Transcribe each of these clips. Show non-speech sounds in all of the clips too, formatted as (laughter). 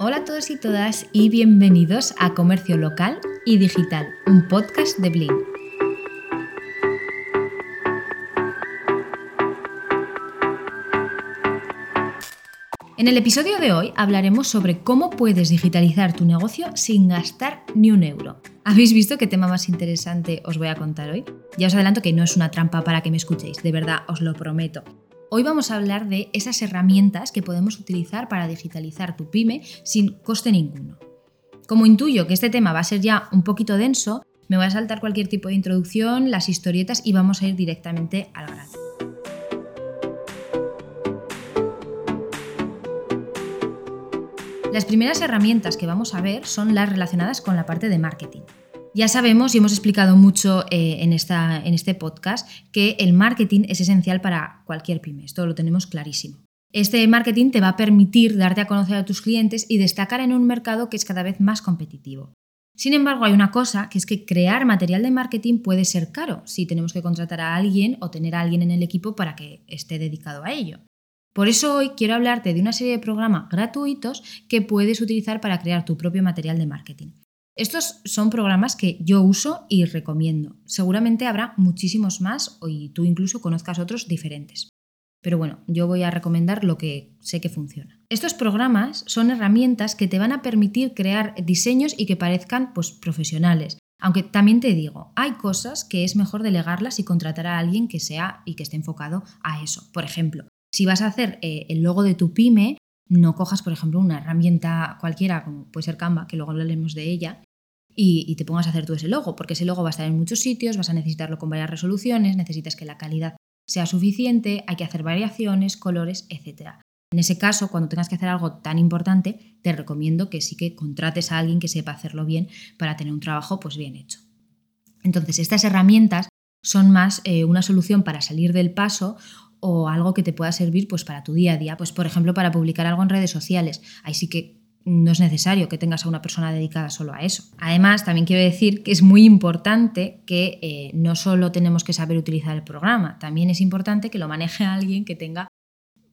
Hola a todos y todas y bienvenidos a Comercio Local y Digital, un podcast de Blink. En el episodio de hoy hablaremos sobre cómo puedes digitalizar tu negocio sin gastar ni un euro. ¿Habéis visto qué tema más interesante os voy a contar hoy? Ya os adelanto que no es una trampa para que me escuchéis, de verdad os lo prometo. Hoy vamos a hablar de esas herramientas que podemos utilizar para digitalizar tu pyme sin coste ninguno. Como intuyo que este tema va a ser ya un poquito denso, me voy a saltar cualquier tipo de introducción, las historietas y vamos a ir directamente al grano. Las primeras herramientas que vamos a ver son las relacionadas con la parte de marketing. Ya sabemos y hemos explicado mucho eh, en, en este podcast que el marketing es esencial para cualquier pyme, esto lo tenemos clarísimo. Este marketing te va a permitir darte a conocer a tus clientes y destacar en un mercado que es cada vez más competitivo. Sin embargo, hay una cosa, que es que crear material de marketing puede ser caro si tenemos que contratar a alguien o tener a alguien en el equipo para que esté dedicado a ello. Por eso hoy quiero hablarte de una serie de programas gratuitos que puedes utilizar para crear tu propio material de marketing. Estos son programas que yo uso y recomiendo. Seguramente habrá muchísimos más y tú incluso conozcas otros diferentes. Pero bueno, yo voy a recomendar lo que sé que funciona. Estos programas son herramientas que te van a permitir crear diseños y que parezcan pues, profesionales. Aunque también te digo, hay cosas que es mejor delegarlas y contratar a alguien que sea y que esté enfocado a eso. Por ejemplo, si vas a hacer eh, el logo de tu pyme, no cojas, por ejemplo, una herramienta cualquiera, como puede ser Canva, que luego hablaremos de ella, y, te pongas a hacer tú ese logo, porque ese logo va a estar en muchos sitios, vas a necesitarlo con varias resoluciones, necesitas que la calidad sea suficiente, hay que hacer variaciones, colores, etc. En ese caso, cuando tengas que hacer algo tan importante, te recomiendo que sí que contrates a alguien que sepa hacerlo bien para tener un trabajo pues bien hecho. Entonces, estas herramientas son más eh, una solución para salir del paso o algo que te pueda servir pues, para tu día a día. Pues, por ejemplo, para publicar algo en redes sociales. Ahí sí que no es necesario que tengas a una persona dedicada solo a eso. Además, también quiero decir que es muy importante que eh, no solo tenemos que saber utilizar el programa, también es importante que lo maneje (laughs) alguien que tenga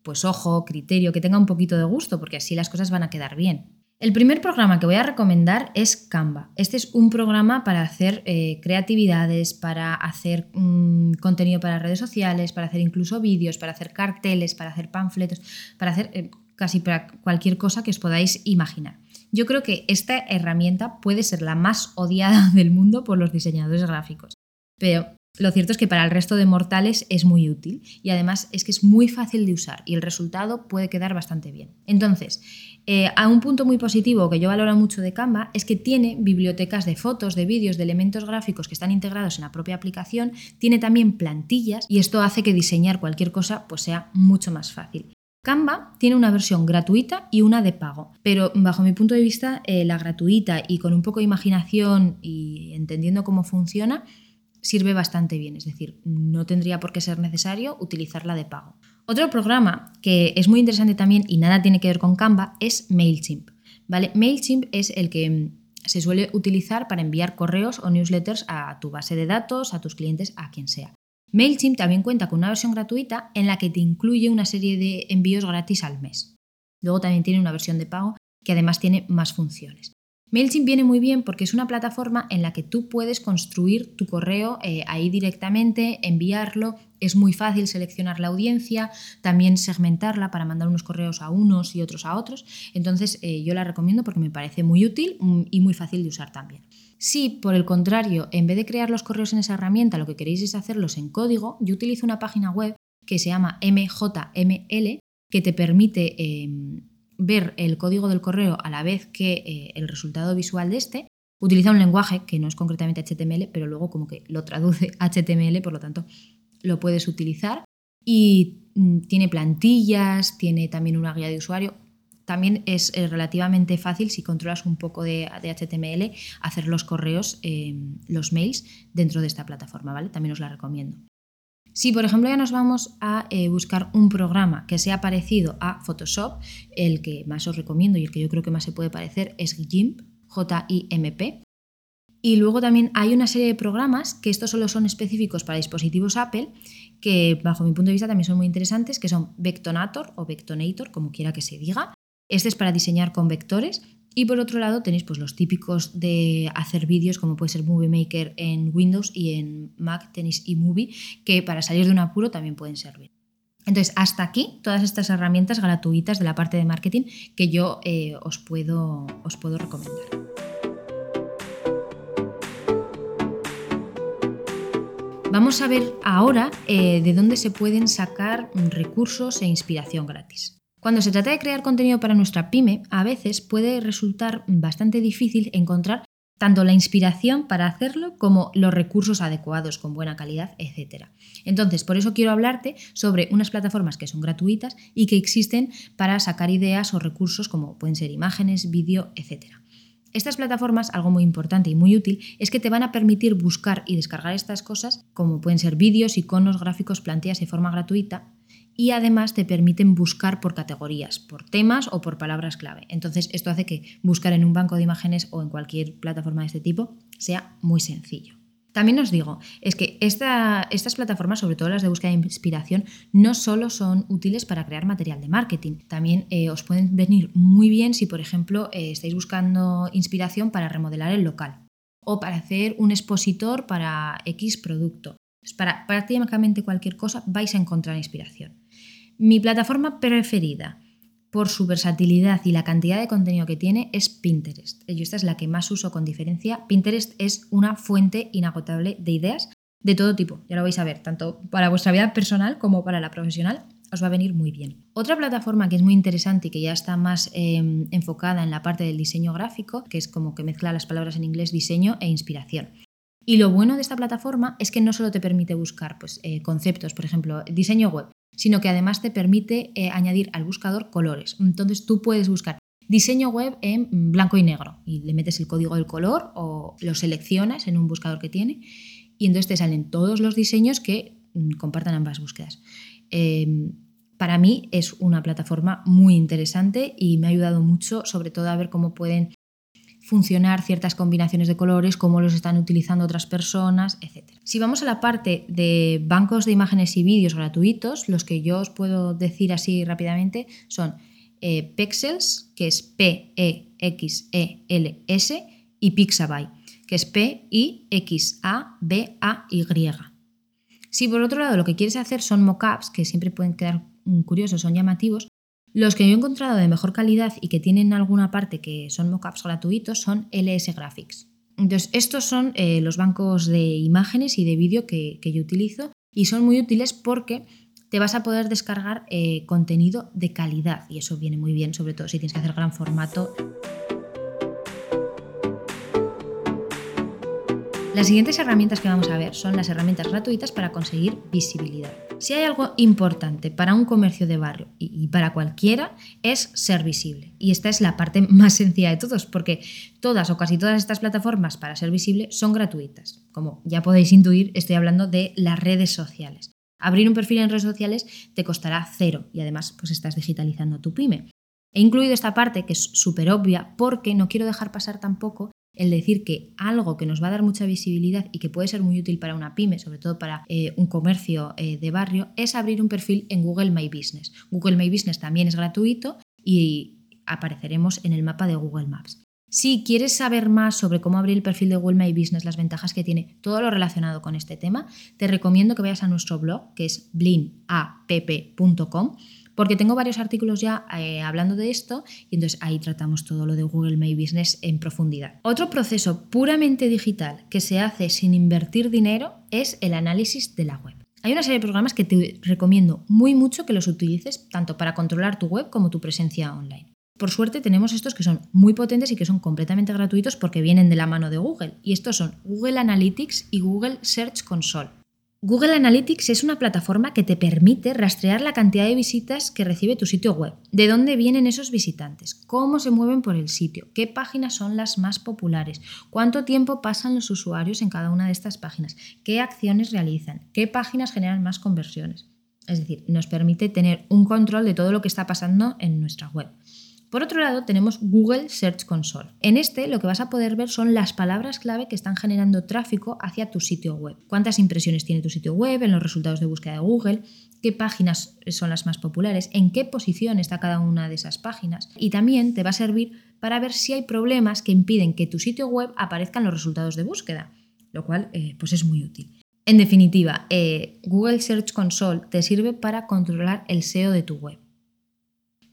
pues ojo, criterio, que tenga un poquito de gusto, porque así las cosas van a quedar bien. El primer programa que voy a recomendar es Canva. Este es un programa para hacer eh, creatividades, para hacer mm, contenido para redes sociales, para hacer incluso vídeos, para hacer carteles, para hacer panfletos, para hacer eh, casi para cualquier cosa que os podáis imaginar. Yo creo que esta herramienta puede ser la más odiada (laughs) del mundo por los diseñadores gráficos. Pero lo cierto es que para el resto de mortales es muy útil y además es que es muy fácil de usar y el resultado puede quedar bastante bien. Entonces, eh, a un punto muy positivo que yo valoro mucho de Canva es que tiene bibliotecas de fotos, de vídeos, de elementos gráficos que están integrados en la propia aplicación, tiene también plantillas y esto hace que diseñar cualquier cosa pues sea mucho más fácil. Canva tiene una versión gratuita y una de pago, pero bajo mi punto de vista eh, la gratuita y con un poco de imaginación y entendiendo cómo funciona, sirve bastante bien, es decir, no tendría por qué ser necesario utilizarla de pago. Otro programa que es muy interesante también y nada tiene que ver con Canva es MailChimp. ¿vale? MailChimp es el que mm, se suele utilizar para enviar correos o newsletters a tu base de datos, a tus clientes, a quien sea. MailChimp también cuenta con una versión gratuita en la que te incluye una serie de envíos gratis al mes. Luego también tiene una versión de pago que además tiene más funciones. MailChimp viene muy bien porque es una plataforma en la que tú puedes construir tu correo eh, ahí directamente, enviarlo. Es muy fácil seleccionar la audiencia, también segmentarla para mandar unos correos a unos y otros a otros. Entonces eh, yo la recomiendo porque me parece muy útil mm, y muy fácil de usar también. Si, por el contrario, en vez de crear los correos en esa herramienta, lo que queréis es hacerlos en código, yo utilizo una página web que se llama MJML, que te permite em, ver el código del correo a la vez que eh, el resultado visual de este, utiliza un lenguaje que no es concretamente HTML, pero luego como que lo traduce (laughs) HTML, por lo tanto lo puedes utilizar. Y mm, tiene plantillas, tiene también una guía de usuario. También es eh, relativamente fácil, si controlas un poco de, HTML, hacer los correos, em, los mails dentro de esta plataforma, ¿vale? También os la recomiendo. Si, por ejemplo, ya nos vamos a eh, buscar un programa que sea parecido a Photoshop, el que más os recomiendo y el que yo creo que más se puede parecer es GIMP, J-I-M-P. Y luego también hay una serie de programas que estos solo son específicos para dispositivos Apple, que bajo mi punto de vista también son muy interesantes, que son Vectonator o Vectonator, como quiera que se diga. Este es para diseñar con vectores. Y por otro lado tenéis pues, los típicos de hacer vídeos, como puede ser Movie Maker en Windows y en Mac tenéis eMovie, que para salir de un apuro también pueden servir. Entonces, hasta aquí todas estas herramientas gratuitas de la parte de marketing que yo eh, os, puedo, os puedo recomendar. Vamos a ver ahora eh, de dónde se pueden sacar recursos e inspiración gratis. Cuando se trata de crear contenido para nuestra pyme, a veces puede resultar bastante difícil encontrar tanto la inspiración para hacerlo como los recursos adecuados con buena calidad, etc. Entonces, por eso quiero hablarte sobre unas plataformas que son gratuitas y que existen para sacar ideas o recursos como pueden ser imágenes, vídeo, etc. Estas plataformas, algo muy importante y muy útil, es que te van a permitir buscar y descargar estas cosas, como pueden ser vídeos, iconos, gráficos, plantillas de forma gratuita, y además te permiten buscar por categorías, por temas o por palabras clave. Entonces esto hace que buscar en un banco de imágenes o en cualquier plataforma de este tipo sea muy sencillo. También os digo, es que estas plataformas, sobre todo las de búsqueda de inspiración, no solo son útiles para crear material de marketing, también eh, os pueden venir muy bien si, por ejemplo, eh, estáis buscando inspiración para remodelar el local o para hacer un expositor para X producto. para prácticamente cualquier cosa vais a encontrar inspiración. Mi plataforma preferida por su versatilidad y la cantidad de contenido que tiene es Pinterest. Esta es la que más uso con diferencia. Pinterest es una fuente inagotable de ideas de todo tipo, ya lo vais a ver, tanto para vuestra vida personal como para la profesional, os va a venir muy bien. Otra plataforma que es muy interesante y que ya está más em, enfocada en la parte del diseño gráfico, que es como que mezcla las palabras en inglés diseño e inspiración. Y lo bueno de esta plataforma es que no solo te permite buscar pues, eh, conceptos, por ejemplo, diseño web, sino que además te permite eh, añadir al buscador colores. Entonces tú puedes buscar diseño web en blanco y negro y le metes el código del color o lo seleccionas en un buscador que tiene y entonces te salen todos los diseños que mm, compartan ambas búsquedas. Em, para mí es una plataforma muy interesante y me ha ayudado mucho, sobre todo a ver cómo pueden funcionar ciertas combinaciones de colores, cómo los están utilizando otras personas, etc. Si vamos a la parte de bancos de imágenes y vídeos gratuitos, los que yo os puedo decir así rápidamente son eh, Pexels, que es P-E-X-E-L-S, y Pixabay, que es P-I-X-A-B-A-Y. Si por otro lado lo que quieres hacer son mockups, que siempre pueden quedar curiosos, son llamativos, los que yo he encontrado de mejor calidad y que tienen alguna parte que son mockups gratuitos son LS Graphics. Entonces, estos son eh, los bancos de imágenes y de vídeo que, yo utilizo y son muy útiles porque te vas a poder descargar eh, contenido de calidad y eso viene muy bien, sobre todo si tienes que hacer gran formato. Las siguientes herramientas que vamos a ver son las herramientas gratuitas para conseguir visibilidad. Si hay algo importante para un comercio de barrio y para cualquiera es ser visible. Y esta es la parte (laughs) más sencilla de todos, porque todas o casi todas estas plataformas para ser visible son gratuitas. Como ya podéis intuir, estoy hablando de las redes sociales. Abrir un perfil en redes sociales te costará cero y además pues estás digitalizando tu pyme. He incluido esta parte que es súper obvia porque no quiero dejar pasar tampoco el decir que algo que nos va a dar mucha visibilidad y que puede ser muy útil para una pyme, sobre todo para eh, un comercio eh, de barrio, es abrir un perfil en Google My Business. Google My Business también es gratuito y apareceremos en el mapa de Google Maps. Si quieres saber más sobre cómo abrir el perfil de Google My Business, las ventajas que tiene, todo lo relacionado con este tema, te recomiendo que vayas a nuestro blog, que es blinapp.com porque tengo varios artículos ya eh, hablando de esto y entonces ahí tratamos todo lo de Google My Business en profundidad. Otro proceso puramente digital que se hace sin invertir dinero es el análisis de la web. Hay una serie de programas que te recomiendo muy mucho que los utilices tanto para controlar tu web como tu presencia online. Por suerte tenemos estos que son muy potentes y que son completamente gratuitos porque vienen de la mano de Google. Y estos son Google Analytics y Google Search Console. Google Analytics es una plataforma que te permite rastrear la cantidad de visitas que recibe tu sitio web, de dónde vienen esos visitantes, cómo se mueven por el sitio, qué páginas son las más populares, cuánto tiempo pasan los usuarios en cada una de estas páginas, qué acciones realizan, qué páginas generan más conversiones. Es decir, nos permite tener un control de todo lo que está pasando en nuestra web. Por otro lado, tenemos Google Search Console. En este lo que vas a poder ver son las palabras clave que están generando tráfico hacia tu sitio web. Cuántas impresiones tiene tu sitio web en los resultados de búsqueda de Google, qué páginas son las más populares, en qué posición está cada una de esas páginas. Y también te va a servir para ver si hay problemas que impiden que tu sitio web aparezca en los resultados de búsqueda, lo cual eh, pues es muy útil. En definitiva, eh, Google Search Console te sirve para controlar el SEO de tu web.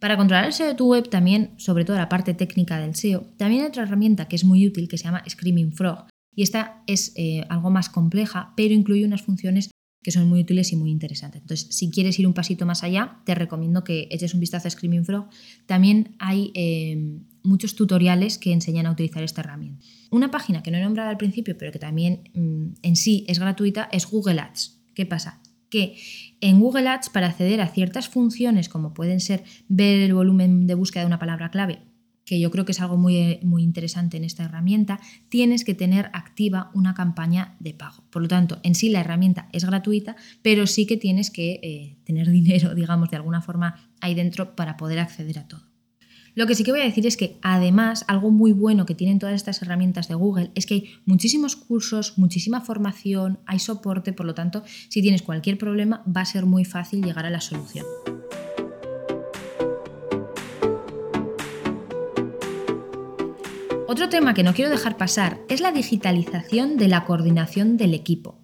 Para controlar el SEO de tu web, también, sobre todo la parte técnica del SEO, también hay otra herramienta que es muy útil que se llama Screaming Frog. Y esta es eh, algo más compleja, pero incluye unas funciones que son muy útiles y muy interesantes. Entonces, si quieres ir un pasito más allá, te recomiendo que eches un vistazo a Screaming Frog. También hay eh, muchos tutoriales que enseñan a utilizar esta herramienta. Una página que no he nombrado al principio, pero que también mm, en sí es gratuita, es Google Ads. ¿Qué pasa? que en Google Ads para acceder a ciertas funciones como pueden ser ver el volumen de búsqueda de una palabra clave, que yo creo que es algo muy, muy interesante en esta herramienta, tienes que tener activa una campaña de pago. Por lo tanto, en sí la herramienta es gratuita, pero sí que tienes que eh, tener (laughs) dinero, digamos, de alguna forma ahí dentro para poder acceder a todo. Lo que sí que voy a decir es que además algo muy bueno que tienen todas estas herramientas de Google es que hay muchísimos cursos, muchísima formación, hay soporte, por lo tanto, si tienes cualquier problema va a ser muy fácil llegar a la solución. Otro tema que no quiero dejar pasar es la digitalización de la coordinación del equipo.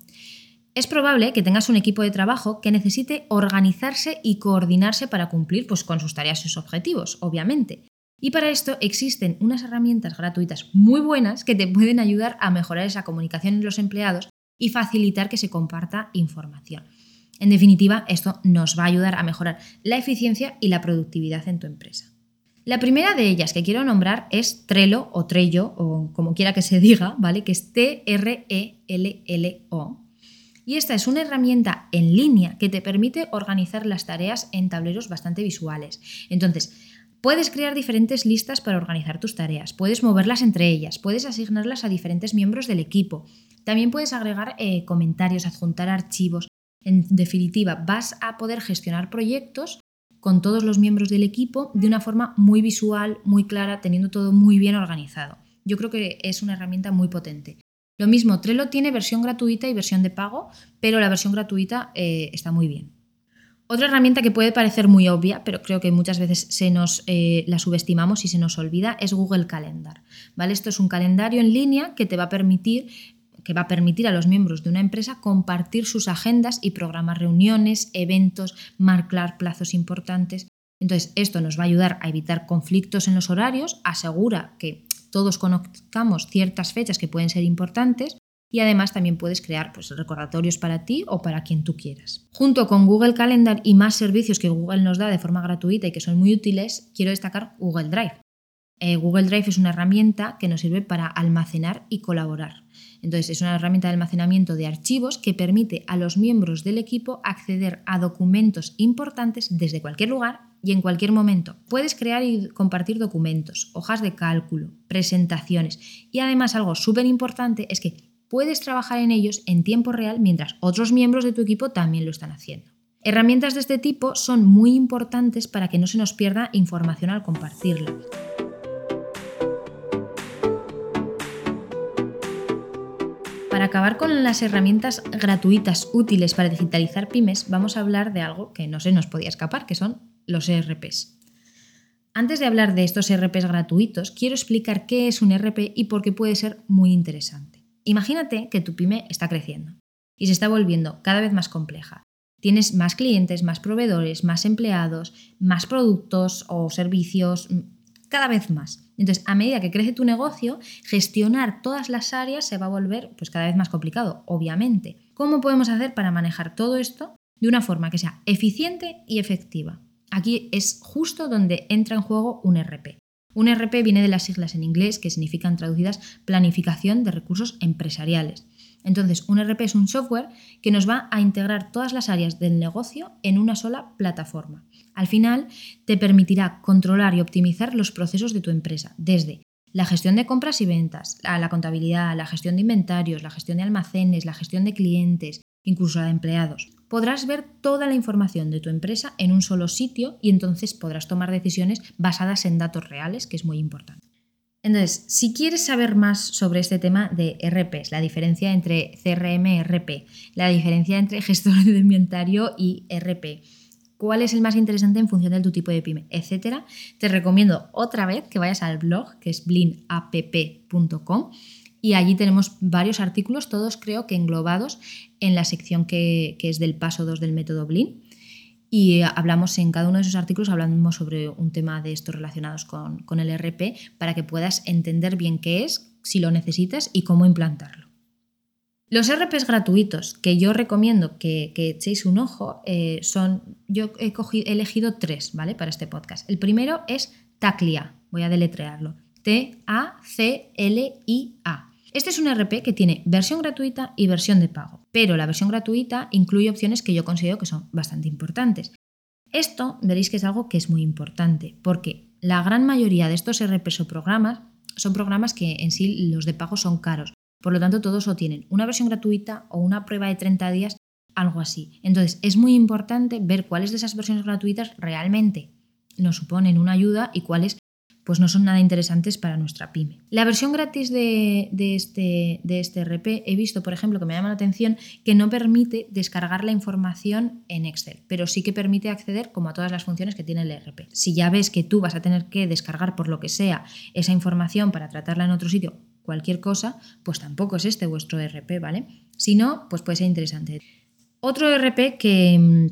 Es probable que tengas un equipo de trabajo que necesite organizarse y coordinarse para cumplir pues, con sus tareas y sus objetivos, obviamente. Y para esto existen unas herramientas gratuitas muy buenas que te pueden ayudar a mejorar esa comunicación entre los empleados y facilitar que se comparta información. En definitiva, esto nos va a ayudar a mejorar la eficiencia y la productividad en tu empresa. La primera de ellas que quiero nombrar es Trello o Trello, o como quiera que se diga, ¿vale? Que es T-R-E-L-L-O y esta es una herramienta en línea que te permite organizar las tareas en tableros bastante visuales. Entonces, Puedes crear diferentes listas para organizar tus tareas, puedes moverlas entre ellas, puedes asignarlas a diferentes miembros del equipo, también puedes agregar eh, comentarios, adjuntar archivos. En definitiva, vas a poder gestionar proyectos con todos los miembros del equipo de una forma muy visual, muy clara, teniendo todo muy bien organizado. Yo creo que es una herramienta muy potente. Lo mismo, Trello tiene versión gratuita y versión de pago, pero la versión gratuita eh, está muy bien. Otra herramienta que puede parecer muy obvia, pero creo que muchas veces se nos eh, la subestimamos y se nos olvida, es Google Calendar. ¿vale? Esto es un calendario en línea que te va a permitir que va a permitir a los miembros de una empresa compartir sus agendas y programar reuniones, eventos, marcar plazos importantes. Entonces, esto nos va a ayudar a evitar conflictos en los horarios, asegura que todos conozcamos ciertas fechas que pueden ser importantes y además también puedes crear pues, recordatorios para ti o para quien tú quieras. Junto con Google Calendar y más servicios que Google nos da de forma gratuita y que son muy útiles, quiero destacar Google Drive. Eh, Google Drive es una herramienta que nos sirve para almacenar y colaborar. Entonces, es una herramienta de almacenamiento de archivos que permite a los miembros del equipo acceder a documentos importantes desde cualquier lugar y en cualquier momento. Puedes crear y compartir documentos, hojas de cálculo, presentaciones y además algo súper importante es que puedes trabajar en ellos en tiempo real mientras otros miembros de tu equipo también lo están haciendo. Herramientas de este tipo son muy importantes para que no se nos pierda información al compartirla. Acabar con las herramientas gratuitas útiles para digitalizar pymes, vamos a hablar de algo que no se nos podía escapar, que son los ERPs. Antes de hablar de estos ERPs gratuitos, quiero explicar qué es un ERP y por qué puede ser muy interesante. Imagínate que tu pyme está creciendo y se está volviendo cada vez más compleja. Tienes más clientes, más proveedores, más empleados, más productos o servicios, cada vez más. Entonces, a medida que crece tu negocio, gestionar todas las áreas se va a volver pues, cada vez más complicado, obviamente. ¿Cómo podemos hacer para manejar todo esto de una forma que sea eficiente y efectiva? Aquí es justo donde entra en juego un RP. Un RP viene de las siglas en inglés que significan traducidas planificación de recursos empresariales. Entonces, un RP es un software que nos va a integrar todas las áreas del negocio en una sola plataforma. Al final, te permitirá controlar y optimizar los procesos de tu empresa, desde la gestión de compras y ventas, la contabilidad, la gestión de inventarios, la gestión de almacenes, la gestión de clientes, incluso la de empleados. podrás ver toda la información de tu empresa en un solo sitio y entonces podrás tomar decisiones basadas en datos reales, que es muy importante. Entonces, si quieres saber más sobre este tema de RPs, la diferencia entre CRM y RP, la diferencia entre gestor de inventario y RP, cuál es el más interesante en función de tu tipo de pyme, etcétera, te recomiendo otra vez que vayas al blog que es blinapp.com y allí tenemos varios artículos, todos creo que englobados en la sección que, es del paso 2 del método Blin. Y hablamos en cada uno de esos artículos, hablamos sobre un tema de estos relacionados con, con el RP para que puedas entender bien qué es, si lo necesitas y cómo implantarlo. Los RPs gratuitos que yo recomiendo que, echéis un ojo eh, son, yo he, elegido tres, ¿vale? Para este podcast. El primero es Taclia, voy a deletrearlo. T-A-C-L-I-A. Este es un RP que tiene versión gratuita y versión de pago, pero la versión gratuita incluye opciones que yo considero que son bastante importantes. Esto veréis que es algo que es muy importante, porque la gran mayoría de estos RPs o programas son programas que en sí los de pago son caros. Por lo tanto, todos o tienen una versión gratuita o una prueba de 30 días, algo así. Entonces, es muy importante ver cuáles de esas versiones gratuitas realmente nos suponen una ayuda y cuáles pues no son nada interesantes para nuestra pyme. La versión gratis de, este, de este RP he visto, por ejemplo, que me llama la atención, que no permite descargar la información en Excel, pero sí que permite acceder como a todas las funciones que tiene el RP. Si ya ves que tú vas a tener que descargar por lo que sea esa información para tratarla en otro sitio cualquier cosa, pues tampoco es este vuestro ERP, ¿vale? Si no, pues puede ser interesante. Otro ERP que,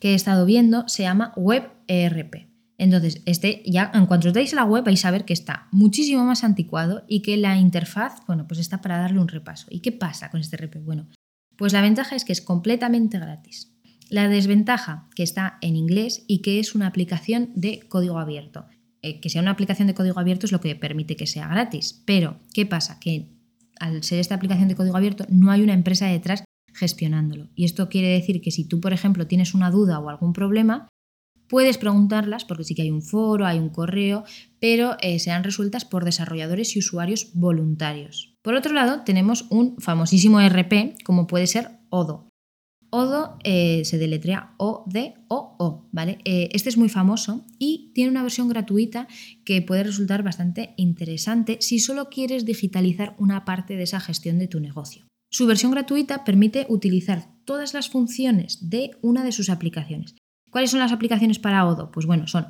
que he estado viendo se llama Web ERP. Entonces, este ya en cuanto os deis la web vais a ver que está muchísimo más anticuado y que la interfaz, bueno, pues está para darle un repaso. ¿Y qué pasa con este ERP? Bueno, pues la ventaja es que es completamente gratis. La desventaja, que está en inglés y que es una aplicación de código abierto. Eh, que sea una aplicación de código abierto es lo que permite que sea gratis. Pero, ¿qué pasa? Que al ser esta aplicación de código abierto no hay una empresa detrás gestionándolo. Y esto quiere decir que si tú, por ejemplo, tienes una duda o algún problema, puedes preguntarlas, porque sí que hay un foro, hay un correo, pero eh, serán resueltas por desarrolladores y usuarios voluntarios. Por otro lado, tenemos un famosísimo RP, como puede ser Odo. Odo eh, se deletrea O-D-O-O, ¿vale? Eh, este es muy famoso y tiene una versión gratuita que puede resultar bastante interesante si solo quieres digitalizar una parte de esa gestión de tu negocio. Su versión gratuita permite utilizar todas las funciones de una de sus aplicaciones. ¿Cuáles son las aplicaciones para Odo? Pues bueno, son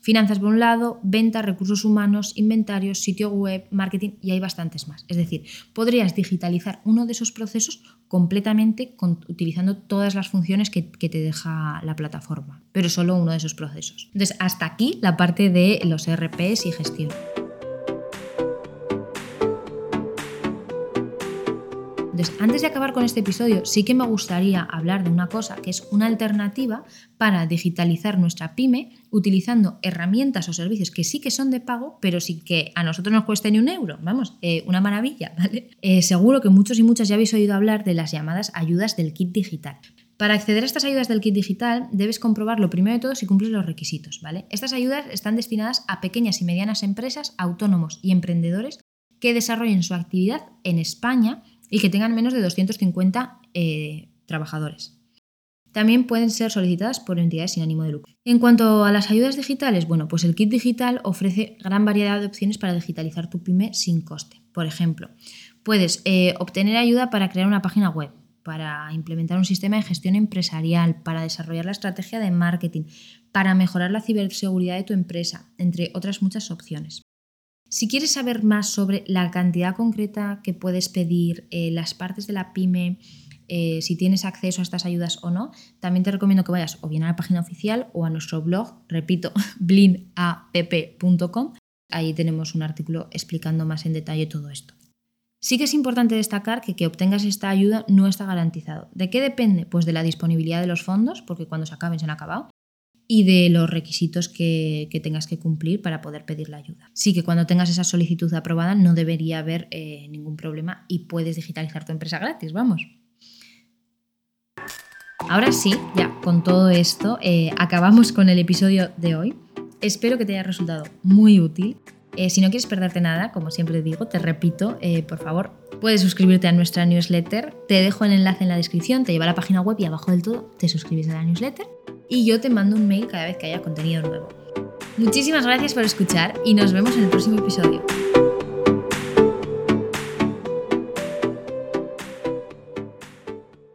Finanzas por un lado, ventas, recursos humanos, inventarios, sitio web, marketing y hay bastantes más. Es decir, podrías digitalizar uno de esos procesos completamente utilizando todas las funciones que, que, te deja la plataforma, pero solo uno de esos procesos. Entonces, hasta aquí la parte de los RPs y gestión. Antes de acabar con este episodio, sí que me gustaría hablar de una cosa que es una alternativa para digitalizar nuestra pyme utilizando herramientas o servicios que sí que son de pago, pero sí que a nosotros nos cueste ni un euro. Vamos, eh, una maravilla, (laughs) ¿vale? Eh, seguro que muchos y muchas ya habéis oído hablar de las llamadas ayudas del kit digital. Para acceder a estas ayudas del kit digital debes comprobar lo primero de todo si cumples los requisitos, ¿vale? Estas ayudas están destinadas a pequeñas y medianas empresas, autónomos y emprendedores que desarrollen su actividad en España y que tengan menos de 250 eh, trabajadores. También pueden ser solicitadas por entidades sin ánimo de lucro. En cuanto a las ayudas digitales, bueno, pues el kit digital ofrece gran variedad de opciones para digitalizar tu pyme sin coste. Por ejemplo, puedes eh, obtener ayuda para crear una página web, para implementar un sistema de gestión empresarial, para desarrollar la estrategia de marketing, para mejorar la ciberseguridad de tu empresa, entre otras muchas opciones. Si quieres saber más sobre la cantidad concreta que puedes pedir, eh, las partes de la pyme, eh, si tienes acceso a estas ayudas o no, también te recomiendo que vayas o bien a la página oficial o a nuestro blog, repito, (laughs) blinapp.com. Ahí tenemos un artículo explicando más en detalle todo esto. Sí que es importante destacar que que obtengas esta ayuda no está garantizado. ¿De qué depende? Pues de la disponibilidad de los fondos, porque cuando se acaben se han acabado, y de los requisitos que, tengas que cumplir para poder pedir la ayuda. Sí que cuando tengas esa solicitud aprobada no debería haber eh, ningún problema y puedes digitalizar tu empresa gratis, vamos. Ahora sí, ya con todo esto, eh, acabamos con el episodio de hoy. Espero que te haya resultado muy útil. Eh, si no quieres perderte nada, como siempre digo, te repito, por favor, puedes suscribirte a nuestra newsletter. Te dejo el enlace en la descripción, te lleva a la página web y abajo del todo te suscribes a la newsletter. Y yo te mando un mail cada vez que haya contenido nuevo. Muchísimas gracias por escuchar y nos vemos en el próximo episodio.